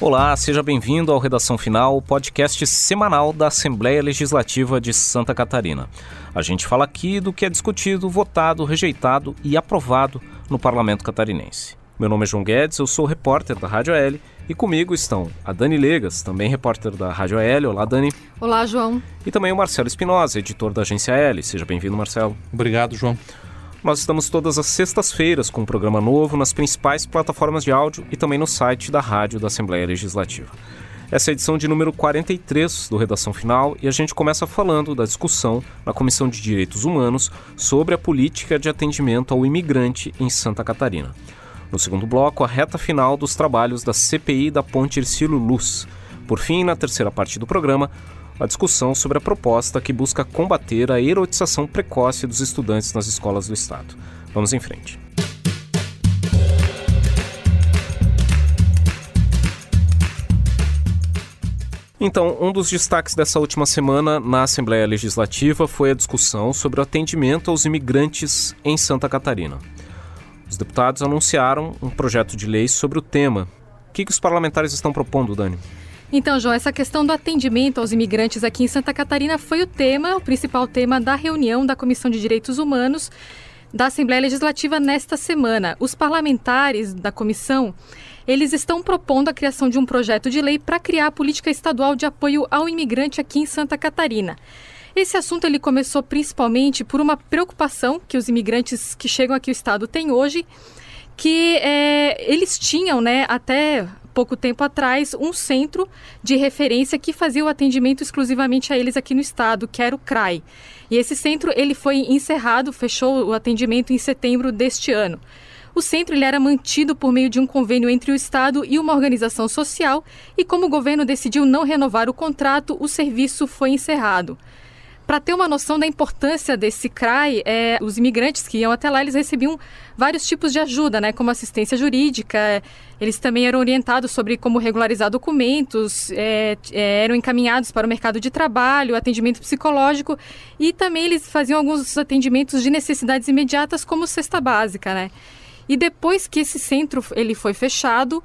Olá, seja bem-vindo ao Redação Final, podcast semanal da Assembleia Legislativa de Santa Catarina. A gente fala aqui do que é discutido, votado, rejeitado e aprovado no Parlamento Catarinense. Meu nome é João Guedes, eu sou repórter da Rádio AL e comigo estão a Dani Legas, também repórter da Rádio AL. Olá, Dani. Olá, João. E também o Marcelo Espinosa, editor da agência AL. Seja bem-vindo, Marcelo. Obrigado, João. Nós estamos todas as sextas-feiras com um programa novo nas principais plataformas de áudio e também no site da Rádio da Assembleia Legislativa. Essa é a edição de número 43 do Redação Final e a gente começa falando da discussão na Comissão de Direitos Humanos sobre a política de atendimento ao imigrante em Santa Catarina. No segundo bloco, a reta final dos trabalhos da CPI da Ponte Ercílio Luz. Por fim, na terceira parte do programa, a discussão sobre a proposta que busca combater a erotização precoce dos estudantes nas escolas do Estado. Vamos em frente. Então, um dos destaques dessa última semana na Assembleia Legislativa foi a discussão sobre o atendimento aos imigrantes em Santa Catarina. Os deputados anunciaram um projeto de lei sobre o tema. O que, que os parlamentares estão propondo, Dani? Então, João, essa questão do atendimento aos imigrantes aqui em Santa Catarina foi o tema, o principal tema da reunião da Comissão de Direitos Humanos da Assembleia Legislativa nesta semana. Os parlamentares da comissão, eles estão propondo a criação de um projeto de lei para criar a política estadual de apoio ao imigrante aqui em Santa Catarina. Esse assunto ele começou principalmente por uma preocupação que os imigrantes que chegam aqui ao estado têm hoje, que é, eles tinham, né, até pouco tempo atrás, um centro de referência que fazia o atendimento exclusivamente a eles aqui no estado, que era o CRAI. E esse centro ele foi encerrado, fechou o atendimento em setembro deste ano. O centro ele era mantido por meio de um convênio entre o Estado e uma organização social, e como o governo decidiu não renovar o contrato, o serviço foi encerrado. Para ter uma noção da importância desse CRAI, é, os imigrantes que iam até lá, eles recebiam vários tipos de ajuda, né, como assistência jurídica, eles também eram orientados sobre como regularizar documentos, é, é, eram encaminhados para o mercado de trabalho, atendimento psicológico e também eles faziam alguns atendimentos de necessidades imediatas, como cesta básica, né. E depois que esse centro ele foi fechado,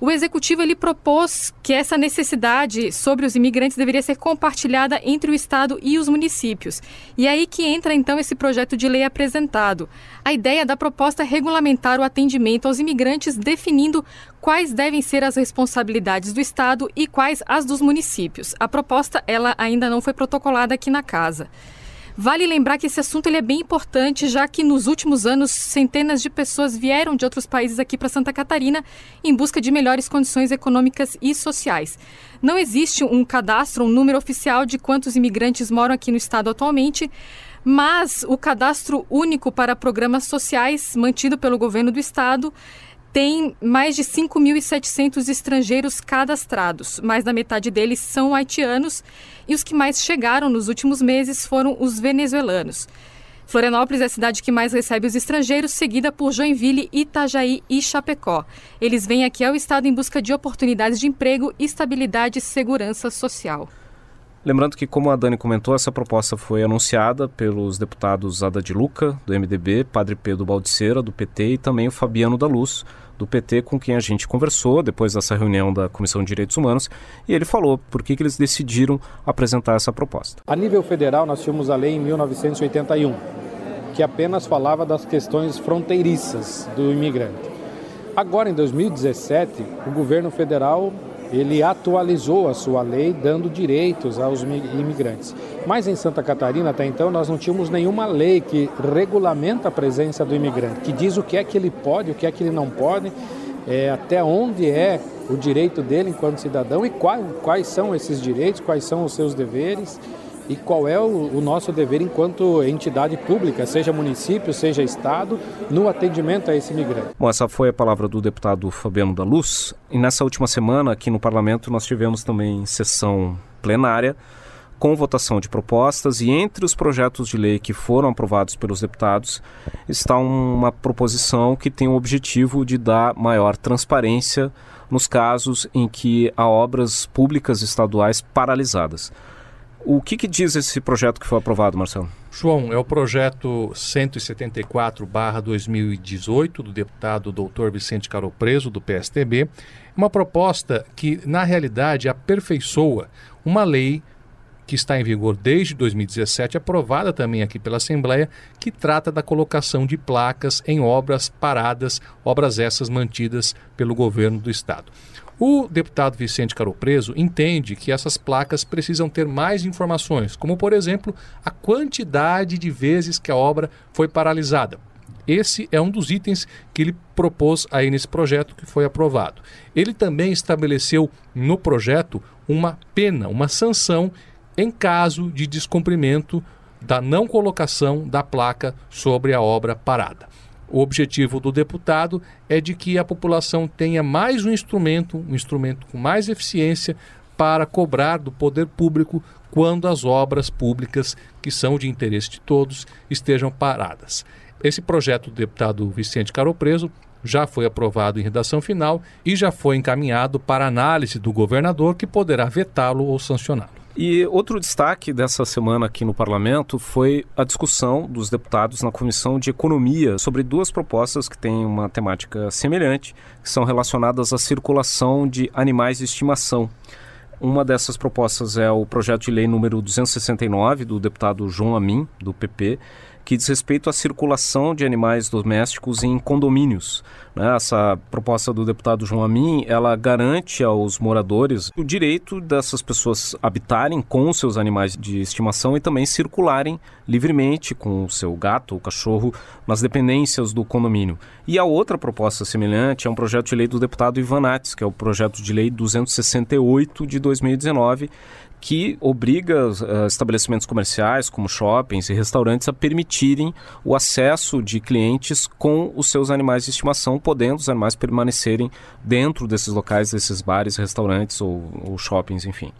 o executivo ele propôs que essa necessidade sobre os imigrantes deveria ser compartilhada entre o estado e os municípios. E é aí que entra então esse projeto de lei apresentado. A ideia da proposta é regulamentar o atendimento aos imigrantes, definindo quais devem ser as responsabilidades do estado e quais as dos municípios. A proposta ela ainda não foi protocolada aqui na casa. Vale lembrar que esse assunto ele é bem importante, já que nos últimos anos centenas de pessoas vieram de outros países aqui para Santa Catarina em busca de melhores condições econômicas e sociais. Não existe um cadastro, um número oficial de quantos imigrantes moram aqui no estado atualmente, mas o cadastro único para programas sociais mantido pelo governo do estado tem mais de 5.700 estrangeiros cadastrados. Mais da metade deles são haitianos e os que mais chegaram nos últimos meses foram os venezuelanos. Florianópolis é a cidade que mais recebe os estrangeiros, seguida por Joinville, Itajaí e Chapecó. Eles vêm aqui ao estado em busca de oportunidades de emprego, estabilidade e segurança social. Lembrando que, como a Dani comentou, essa proposta foi anunciada pelos deputados Ada de Luca, do MDB, Padre Pedro Baldiceira, do PT, e também o Fabiano da Luz, do PT, com quem a gente conversou depois dessa reunião da Comissão de Direitos Humanos, e ele falou por que, que eles decidiram apresentar essa proposta. A nível federal, nós tínhamos a lei em 1981, que apenas falava das questões fronteiriças do imigrante. Agora, em 2017, o governo federal ele atualizou a sua lei dando direitos aos imigrantes. Mas em Santa Catarina, até então, nós não tínhamos nenhuma lei que regulamenta a presença do imigrante, que diz o que é que ele pode, o que é que ele não pode, é, até onde é o direito dele enquanto cidadão e quais, quais são esses direitos, quais são os seus deveres e qual é o, o, nosso dever enquanto entidade pública, seja município, seja estado, no atendimento a esse migrante. Bom, essa foi a palavra do deputado Fabiano da Luz. E nessa última semana, aqui no parlamento, nós tivemos também sessão plenária com votação de propostas e entre os projetos de lei que foram aprovados pelos deputados está uma proposição que tem o objetivo de dar maior transparência nos casos em que há obras públicas estaduais paralisadas. O que, que diz esse projeto que foi aprovado, Marcelo? João, é o projeto 174-2018 do deputado Dr. Vicente Caropreso, do PSTB. Uma proposta que, na realidade, aperfeiçoa uma lei que está em vigor desde 2017, aprovada também aqui pela Assembleia, que trata da colocação de placas em obras paradas, obras essas mantidas pelo governo do Estado. O deputado Vicente Caropreso entende que essas placas precisam ter mais informações, como, por exemplo, a quantidade de vezes que a obra foi paralisada. Esse é um dos itens que ele propôs aí nesse projeto que foi aprovado. Ele também estabeleceu no projeto uma pena, uma sanção em caso de descumprimento da não colocação da placa sobre a obra parada. O objetivo do deputado é de que a população tenha mais um instrumento, um instrumento com mais eficiência para cobrar do poder público quando as obras públicas, que são de interesse de todos, estejam paradas. Esse projeto do deputado Vicente Caropreso já foi aprovado em redação final e já foi encaminhado para análise do governador, que poderá vetá-lo ou sancioná-lo. E outro destaque dessa semana aqui no parlamento foi a discussão dos deputados na Comissão de Economia sobre duas propostas que têm uma temática semelhante, que são relacionadas à circulação de animais de estimação. Uma dessas propostas é o projeto de lei número 269 do deputado João Amin, do PP, que diz respeito à circulação de animais domésticos em condomínios. Né? Essa proposta do deputado João Amin, ela garante aos moradores o direito dessas pessoas habitarem com seus animais de estimação e também circularem livremente com o seu gato ou cachorro nas dependências do condomínio. E a outra proposta semelhante é um projeto de lei do deputado Ivan que é o projeto de lei 268 de 2019, que obriga uh, estabelecimentos comerciais, como shoppings e restaurantes, a permitirem o acesso de clientes com os seus animais de estimação, podendo os animais permanecerem dentro desses locais, desses bares, restaurantes ou, ou shoppings, enfim.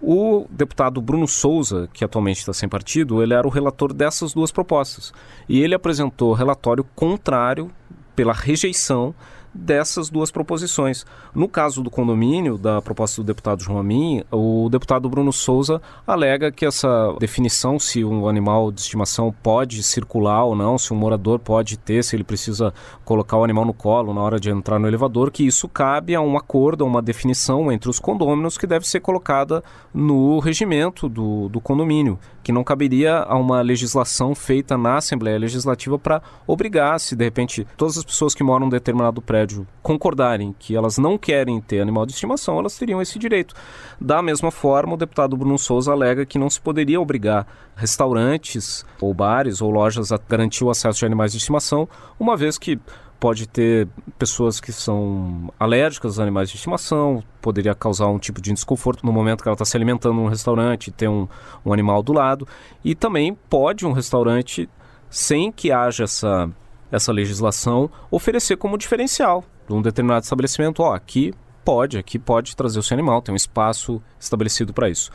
O deputado Bruno Souza, que atualmente está sem partido, ele era o relator dessas duas propostas. E ele apresentou relatório contrário pela rejeição dessas duas proposições. No caso do condomínio, da proposta do deputado João Amin, o deputado Bruno Souza alega que essa definição, se um animal de estimação pode circular ou não, se um morador pode ter, se ele precisa colocar o animal no colo na hora de entrar no elevador, que isso cabe a um acordo, a uma definição entre os condôminos que deve ser colocada no regimento do, do condomínio, que não caberia a uma legislação feita na Assembleia Legislativa para obrigar, se de repente todas as pessoas que moram em determinado prédio prédio concordarem que elas não querem ter animal de estimação, elas teriam esse direito. Da mesma forma, o deputado Bruno Souza alega que não se poderia obrigar restaurantes ou bares ou lojas a garantir o acesso de animais de estimação, uma vez que pode ter pessoas que são alérgicas aos animais de estimação, poderia causar um tipo de desconforto no momento que ela está se alimentando num restaurante e ter um, um animal do lado. E também pode um restaurante, sem que haja essa essa legislação oferecer como diferencial de um determinado estabelecimento, ó, aqui pode, aqui pode trazer o seu animal, tem um espaço estabelecido para isso.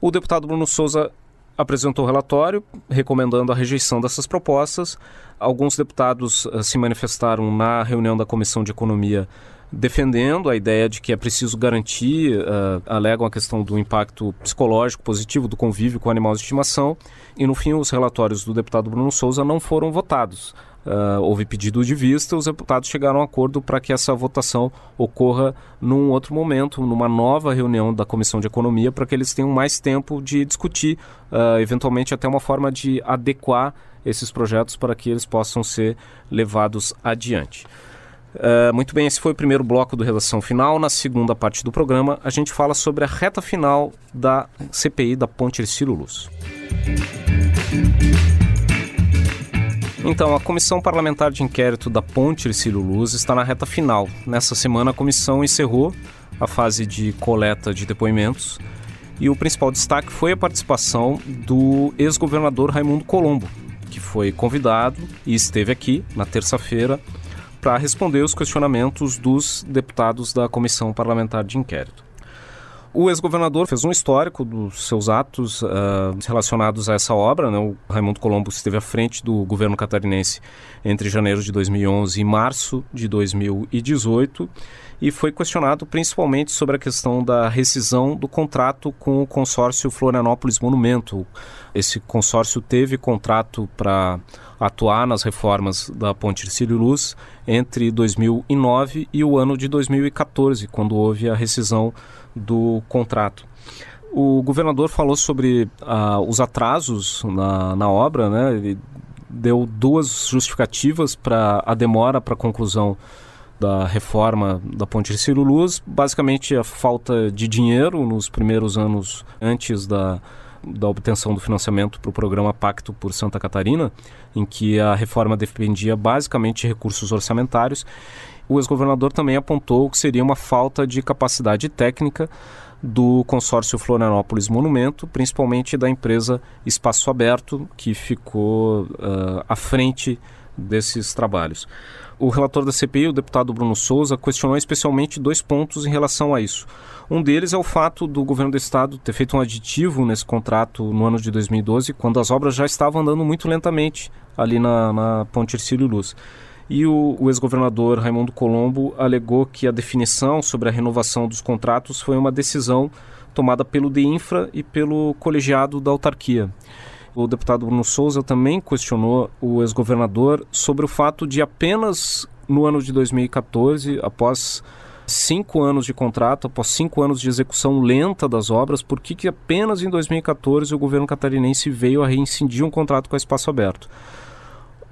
O deputado Bruno Souza apresentou o relatório recomendando a rejeição dessas propostas. Alguns deputados uh, se manifestaram na reunião da Comissão de Economia defendendo a ideia de que é preciso garantir, uh, alegam a questão do impacto psicológico positivo do convívio com animais de estimação, e no fim os relatórios do deputado Bruno Souza não foram votados. Uh, houve pedido de vista, os deputados chegaram a um acordo para que essa votação ocorra num outro momento, numa nova reunião da Comissão de Economia, para que eles tenham mais tempo de discutir, uh, eventualmente até uma forma de adequar esses projetos para que eles possam ser levados adiante. Uh, muito bem, esse foi o primeiro bloco do Redação Final. Na segunda parte do programa, a gente fala sobre a reta final da CPI da Ponte Ercílio Luz. Então, a Comissão Parlamentar de Inquérito da Ponte Ercílio Luz está na reta final. Nessa semana, a comissão encerrou a fase de coleta de depoimentos e o principal destaque foi a participação do ex-governador Raimundo Colombo, que foi convidado e esteve aqui na terça-feira para responder os questionamentos dos deputados da Comissão Parlamentar de Inquérito. O ex-governador fez um histórico dos seus atos uh, relacionados a essa obra. Né? O Raimundo Colombo esteve à frente do governo catarinense entre janeiro de 2011 e março de 2018 e foi questionado principalmente sobre a questão da rescisão do contrato com o consórcio Florianópolis Monumento. Esse consórcio teve contrato para atuar nas reformas da Ponte Ercílio Luz entre 2009 e o ano de 2014, quando houve a rescisão do contrato. O governador falou sobre uh, os atrasos na, na obra, né? Ele deu duas justificativas para a demora para a conclusão da reforma da Ponte Ciro Luz, basicamente a falta de dinheiro nos primeiros anos antes da, da obtenção do financiamento para o programa Pacto por Santa Catarina, em que a reforma dependia basicamente de recursos orçamentários, o ex-governador também apontou que seria uma falta de capacidade técnica do consórcio Florianópolis Monumento, principalmente da empresa Espaço Aberto, que ficou uh, à frente desses trabalhos. O relator da CPI, o deputado Bruno Souza, questionou especialmente dois pontos em relação a isso. Um deles é o fato do governo do estado ter feito um aditivo nesse contrato no ano de 2012, quando as obras já estavam andando muito lentamente ali na, na Ponte Ercílio Luz. E o, o ex-governador Raimundo Colombo alegou que a definição sobre a renovação dos contratos foi uma decisão tomada pelo DEINFRA e pelo colegiado da autarquia. O deputado Bruno Souza também questionou o ex-governador sobre o fato de apenas no ano de 2014, após cinco anos de contrato, após cinco anos de execução lenta das obras, por que, que apenas em 2014 o governo catarinense veio a reincidir um contrato com a Espaço Aberto?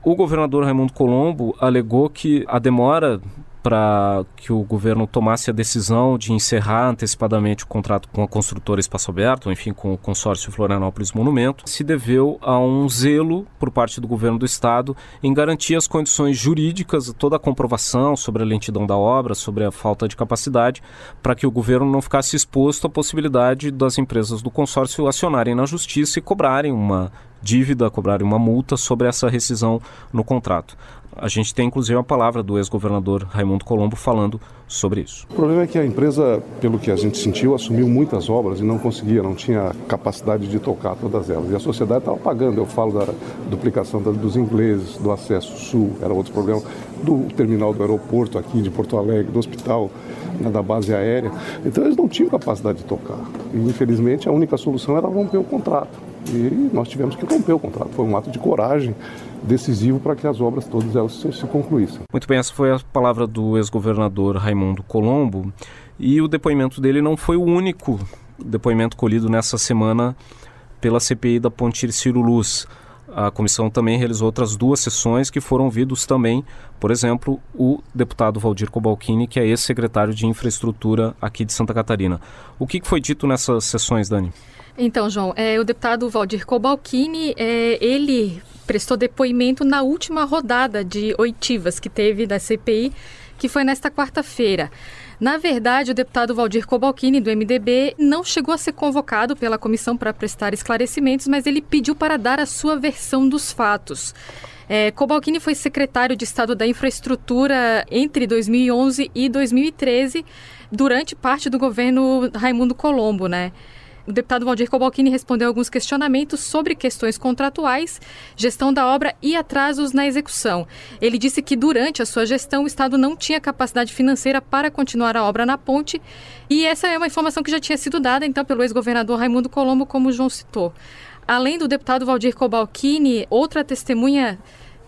O governador Raimundo Colombo alegou que a demora para que o governo tomasse a decisão de encerrar antecipadamente o contrato com a construtora Espaço Aberto, enfim, com o consórcio Florianópolis Monumento, se deveu a um zelo por parte do governo do estado em garantir as condições jurídicas, toda a comprovação sobre a lentidão da obra, sobre a falta de capacidade, para que o governo não ficasse exposto à possibilidade das empresas do consórcio acionarem na justiça e cobrarem uma dívida, cobrarem uma multa sobre essa rescisão no contrato. A gente tem inclusive a palavra do ex-governador Raimundo Colombo falando sobre isso. O problema é que a empresa, pelo que a gente sentiu, assumiu muitas obras e não conseguia, não tinha capacidade de tocar todas elas. E a sociedade estava pagando, eu falo da duplicação dos ingleses, do acesso sul, era outro problema, do terminal do aeroporto aqui de Porto Alegre, do hospital, né, da base aérea. Então eles não tinham capacidade de tocar. E infelizmente a única solução era romper o contrato. E nós tivemos que romper o contrato. Foi um ato de coragem decisivo para que as obras todas elas se, se concluíssem. Muito bem, essa foi a palavra do ex-governador Raimundo Colombo. E o depoimento dele não foi o único depoimento colhido nessa semana pela CPI da Ponte Ciro Luz. A comissão também realizou outras duas sessões que foram ouvidos também, por exemplo, o deputado Valdir Cobalcini, que é ex-secretário de Infraestrutura aqui de Santa Catarina. O que foi dito nessas sessões, Dani? Então, João, é, o deputado Valdir Cobalcini, é, ele prestou depoimento na última rodada de oitivas que teve da CPI, que foi nesta quarta-feira. Na verdade, o deputado Valdir Cobalcini, do MDB, não chegou a ser convocado pela comissão para prestar esclarecimentos, mas ele pediu para dar a sua versão dos fatos. É, Cobalcini foi secretário de Estado da Infraestrutura entre 2011 e 2013, durante parte do governo Raimundo Colombo, né? O deputado Valdir Cobalcini respondeu alguns questionamentos sobre questões contratuais, gestão da obra e atrasos na execução. Ele disse que durante a sua gestão o Estado não tinha capacidade financeira para continuar a obra na ponte, e essa é uma informação que já tinha sido dada então pelo ex-governador Raimundo Colombo, como o João citou. Além do deputado Valdir Cobalcini, outra testemunha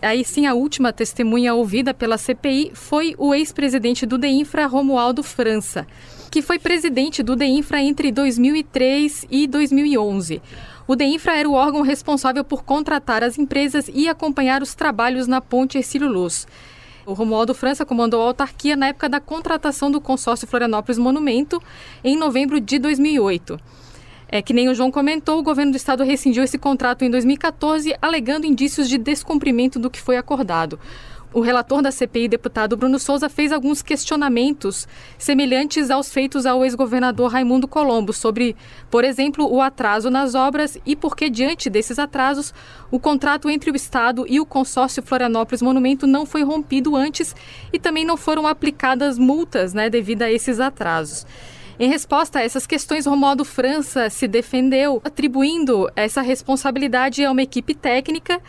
aí sim a última testemunha ouvida pela CPI foi o ex-presidente do DEINFRA, Romualdo França que foi presidente do DEINFRA entre 2003 e 2011. O DEINFRA era o órgão responsável por contratar as empresas e acompanhar os trabalhos na ponte Ercílio Luz. O Romualdo França comandou a autarquia na época da contratação do consórcio Florianópolis Monumento, em novembro de 2008. É que nem o João comentou, o governo do estado rescindiu esse contrato em 2014, alegando indícios de descumprimento do que foi acordado. O relator da CPI, deputado Bruno Souza, fez alguns questionamentos semelhantes aos feitos ao ex-governador Raimundo Colombo sobre, por exemplo, o atraso nas obras e por que, diante desses atrasos, o contrato entre o Estado e o consórcio Florianópolis Monumento não foi rompido antes e também não foram aplicadas multas né, devido a esses atrasos. Em resposta a essas questões, Romualdo França se defendeu, atribuindo essa responsabilidade a uma equipe técnica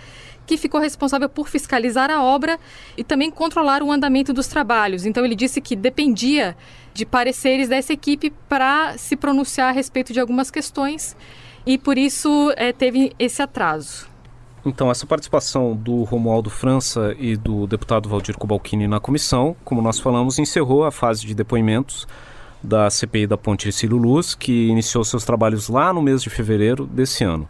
que ficou responsável por fiscalizar a obra e também controlar o andamento dos trabalhos. Então ele disse que dependia de pareceres dessa equipe para se pronunciar a respeito de algumas questões e por isso é, teve esse atraso. Então, essa participação do Romualdo França e do deputado Valdir Cobalcini na comissão, como nós falamos, encerrou a fase de depoimentos da CPI da Ponte Ercílio Luz, que iniciou seus trabalhos lá no mês de fevereiro desse ano.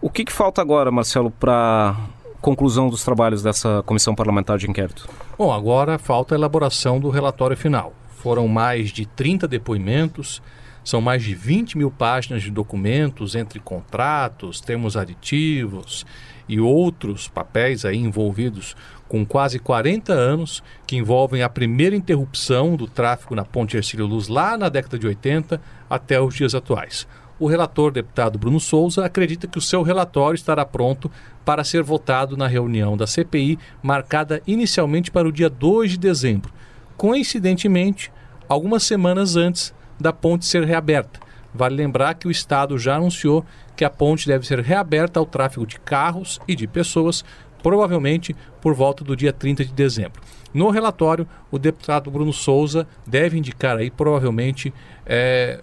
O que, que falta agora, Marcelo, para conclusão dos trabalhos dessa comissão parlamentar de inquérito? Bom, agora falta a elaboração do relatório final. Foram mais de 30 depoimentos, são mais de 20 mil páginas de documentos entre contratos, termos aditivos e outros papéis aí envolvidos com quase 40 anos, que envolvem a primeira interrupção do tráfego na Ponte Ercílio Luz lá na década de 80 até os dias atuais. O relator, deputado Bruno Souza, acredita que o seu relatório estará pronto para ser votado na reunião da CPI, marcada inicialmente para o dia 2 de dezembro. Coincidentemente, algumas semanas antes da ponte ser reaberta. Vale lembrar que o Estado já anunciou que a ponte deve ser reaberta ao tráfego de carros e de pessoas, provavelmente por volta do dia 30 de dezembro. No relatório, o deputado Bruno Souza deve indicar aí, provavelmente, é,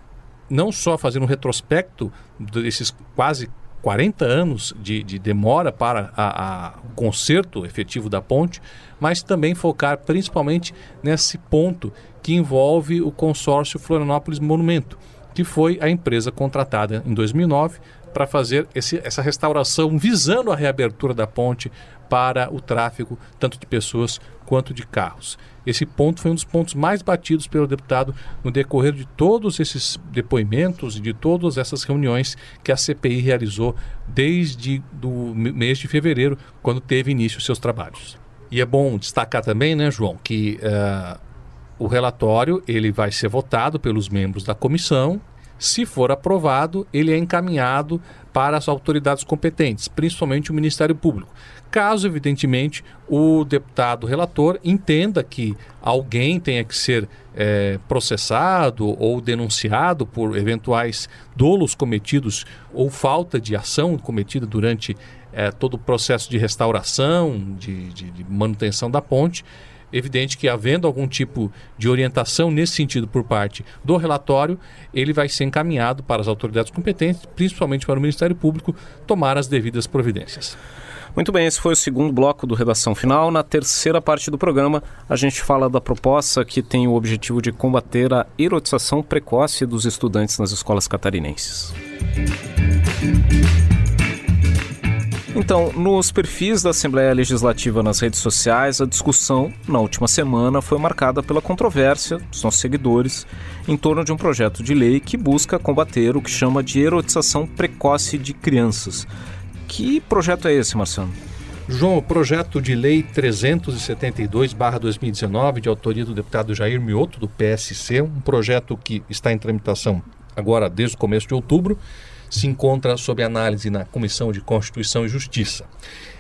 não só fazer um retrospecto desses quase 40 anos de, de demora para o conserto efetivo da ponte, mas também focar principalmente nesse ponto que envolve o consórcio Florianópolis Monumento, que foi a empresa contratada em 2009 para fazer esse, essa restauração visando a reabertura da ponte para o tráfego tanto de pessoas quanto de carros. Esse ponto foi um dos pontos mais batidos pelo deputado no decorrer de todos esses depoimentos e de todas essas reuniões que a CPI realizou desde o mês de fevereiro, quando teve início seus trabalhos. E é bom destacar também, né, João, que uh, o relatório ele vai ser votado pelos membros da comissão. Se for aprovado, ele é encaminhado para as autoridades competentes, principalmente o Ministério Público. Caso, evidentemente, o deputado relator entenda que alguém tenha que ser é, processado ou denunciado por eventuais dolos cometidos ou falta de ação cometida durante é, todo o processo de restauração, de, de, de manutenção da ponte, evidente que havendo algum tipo de orientação nesse sentido por parte do relatório, ele vai ser encaminhado para as autoridades competentes, principalmente para o Ministério Público, tomar as devidas providências. Muito bem, esse foi o segundo bloco do Redação Final. Na terceira parte do programa, a gente fala da proposta que tem o objetivo de combater a erotização precoce dos estudantes nas escolas catarinenses. Então, nos perfis da Assembleia Legislativa nas redes sociais, a discussão na última semana foi marcada pela controvérsia dos nossos seguidores em torno de um projeto de lei que busca combater o que chama de erotização precoce de crianças. Que projeto é esse, Marcelo? João, o projeto de lei 372-2019, de autoria do deputado Jair Mioto, do PSC, um projeto que está em tramitação agora desde o começo de outubro, se encontra sob análise na Comissão de Constituição e Justiça.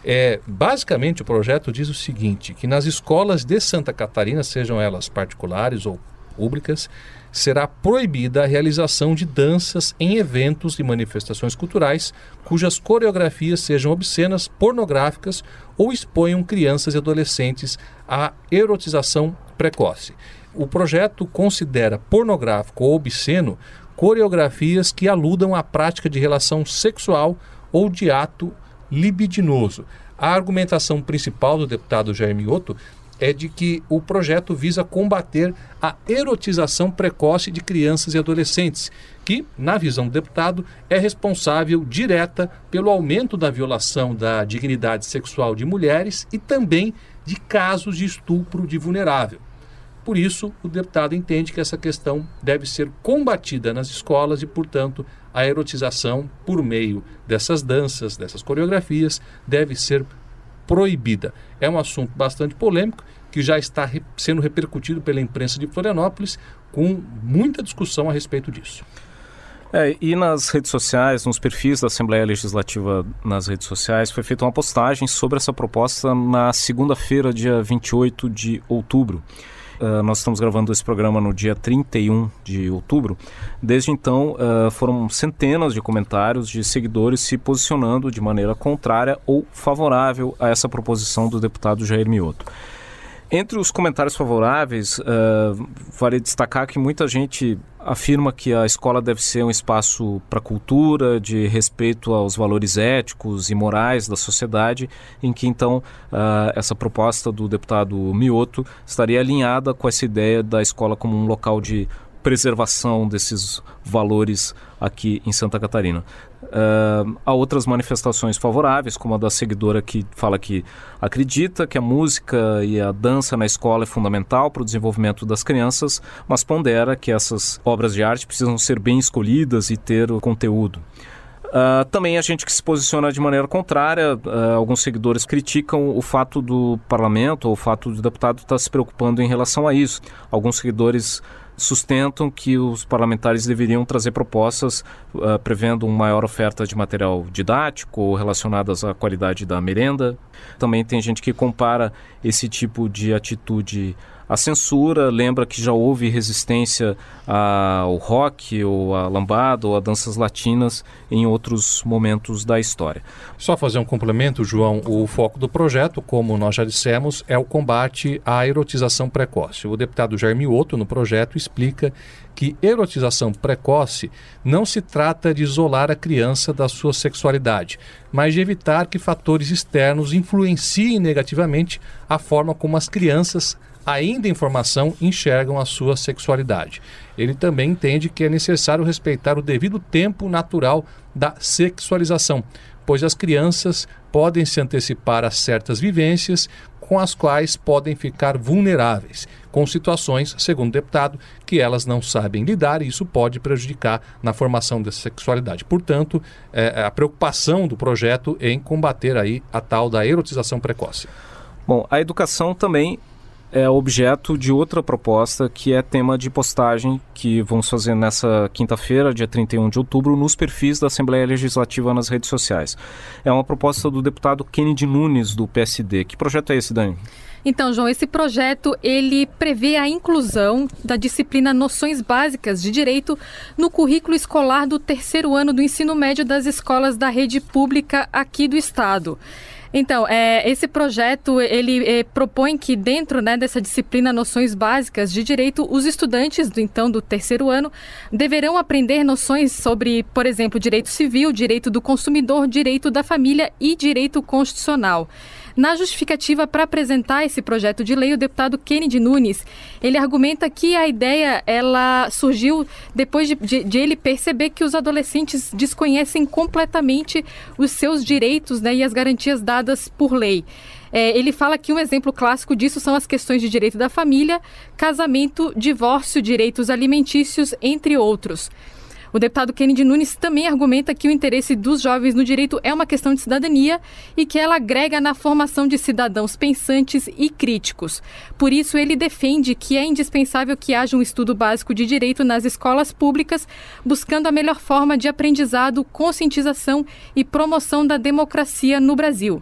É, basicamente, o projeto diz o seguinte: que nas escolas de Santa Catarina, sejam elas particulares ou públicas, será proibida a realização de danças em eventos e manifestações culturais cujas coreografias sejam obscenas, pornográficas ou exponham crianças e adolescentes à erotização precoce. O projeto considera pornográfico ou obsceno coreografias que aludam à prática de relação sexual ou de ato libidinoso. A argumentação principal do deputado Jair Mioto é de que o projeto visa combater a erotização precoce de crianças e adolescentes, que, na visão do deputado, é responsável direta pelo aumento da violação da dignidade sexual de mulheres e também de casos de estupro de vulnerável. Por isso, o deputado entende que essa questão deve ser combatida nas escolas e, portanto, a erotização por meio dessas danças, dessas coreografias, deve ser proibida. É um assunto bastante polêmico que já está sendo repercutido pela imprensa de Florianópolis, com muita discussão a respeito disso. É, e nas redes sociais, nos perfis da Assembleia Legislativa nas redes sociais, foi feita uma postagem sobre essa proposta na segunda-feira, dia 28 de outubro. Uh, nós estamos gravando esse programa no dia 31 de outubro. Desde então, uh, foram centenas de comentários de seguidores se posicionando de maneira contrária ou favorável a essa proposição do deputado Jair Mioto. Entre os comentários favoráveis, uh, vale destacar que muita gente afirma que a escola deve ser um espaço para cultura, de respeito aos valores éticos e morais da sociedade, em que então uh, essa proposta do deputado Mioto estaria alinhada com essa ideia da escola como um local de preservação desses valores aqui em Santa Catarina. Uh, há outras manifestações favoráveis, como a da seguidora que fala que acredita que a música e a dança na escola é fundamental para o desenvolvimento das crianças, mas pondera que essas obras de arte precisam ser bem escolhidas e ter o conteúdo. Uh, também a gente que se posiciona de maneira contrária, uh, alguns seguidores criticam o fato do parlamento ou o fato do deputado estar se preocupando em relação a isso. Alguns seguidores sustentam que os parlamentares deveriam trazer propostas uh, prevendo uma maior oferta de material didático relacionadas à qualidade da merenda. Também tem gente que compara esse tipo de atitude a censura lembra que já houve resistência ao rock, ou à lambada, ou a danças latinas em outros momentos da história. Só fazer um complemento, João. O foco do projeto, como nós já dissemos, é o combate à erotização precoce. O deputado Jair Mioto, no projeto, explica que erotização precoce não se trata de isolar a criança da sua sexualidade, mas de evitar que fatores externos influenciem negativamente a forma como as crianças ainda em formação, enxergam a sua sexualidade. Ele também entende que é necessário respeitar o devido tempo natural da sexualização, pois as crianças podem se antecipar a certas vivências com as quais podem ficar vulneráveis, com situações, segundo o deputado, que elas não sabem lidar e isso pode prejudicar na formação dessa sexualidade. Portanto, é, a preocupação do projeto em combater aí a tal da erotização precoce. Bom, a educação também é objeto de outra proposta que é tema de postagem que vamos fazer nessa quinta-feira, dia 31 de outubro, nos perfis da Assembleia Legislativa nas redes sociais. É uma proposta do deputado Kennedy Nunes, do PSD. Que projeto é esse, Dani? Então, João, esse projeto ele prevê a inclusão da disciplina Noções Básicas de Direito no currículo escolar do terceiro ano do ensino médio das escolas da rede pública aqui do estado. Então, é, esse projeto ele é, propõe que dentro né, dessa disciplina noções básicas de direito, os estudantes do então do terceiro ano deverão aprender noções sobre, por exemplo, direito civil, direito do consumidor, direito da família e direito constitucional. Na justificativa para apresentar esse projeto de lei, o deputado Kennedy Nunes, ele argumenta que a ideia ela surgiu depois de, de, de ele perceber que os adolescentes desconhecem completamente os seus direitos né, e as garantias dadas por lei. É, ele fala que um exemplo clássico disso são as questões de direito da família, casamento, divórcio, direitos alimentícios, entre outros. O deputado Kennedy Nunes também argumenta que o interesse dos jovens no direito é uma questão de cidadania e que ela agrega na formação de cidadãos pensantes e críticos. Por isso, ele defende que é indispensável que haja um estudo básico de direito nas escolas públicas, buscando a melhor forma de aprendizado, conscientização e promoção da democracia no Brasil.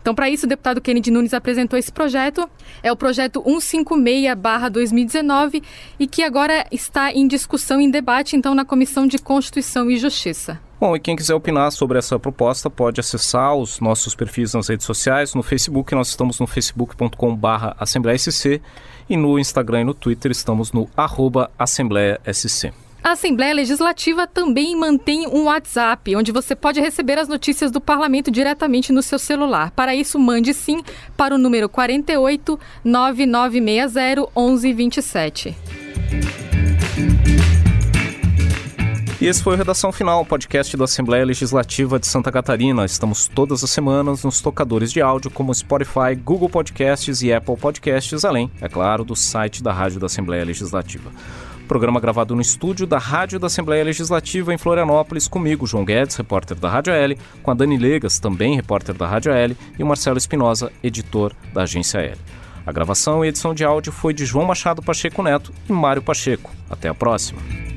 Então, para isso, o deputado Kennedy Nunes apresentou esse projeto. É o projeto 156-2019 e que agora está em discussão, em debate, então, na Comissão de Constituição e Justiça. Bom, e quem quiser opinar sobre essa proposta pode acessar os nossos perfis nas redes sociais. No Facebook, nós estamos no facebook.com.br e no Instagram e no Twitter estamos no arroba AssembleiaSC. A Assembleia Legislativa também mantém um WhatsApp, onde você pode receber as notícias do parlamento diretamente no seu celular. Para isso, mande sim para o número 48 9960 1127. E esse foi o Redação Final, podcast da Assembleia Legislativa de Santa Catarina. Estamos todas as semanas nos tocadores de áudio como Spotify, Google Podcasts e Apple Podcasts, além, é claro, do site da Rádio da Assembleia Legislativa. Programa gravado no estúdio da Rádio da Assembleia Legislativa em Florianópolis, comigo, João Guedes, repórter da Rádio L, com a Dani Legas, também repórter da Rádio L, e o Marcelo Espinosa, editor da Agência L. A gravação e edição de áudio foi de João Machado Pacheco Neto e Mário Pacheco. Até a próxima.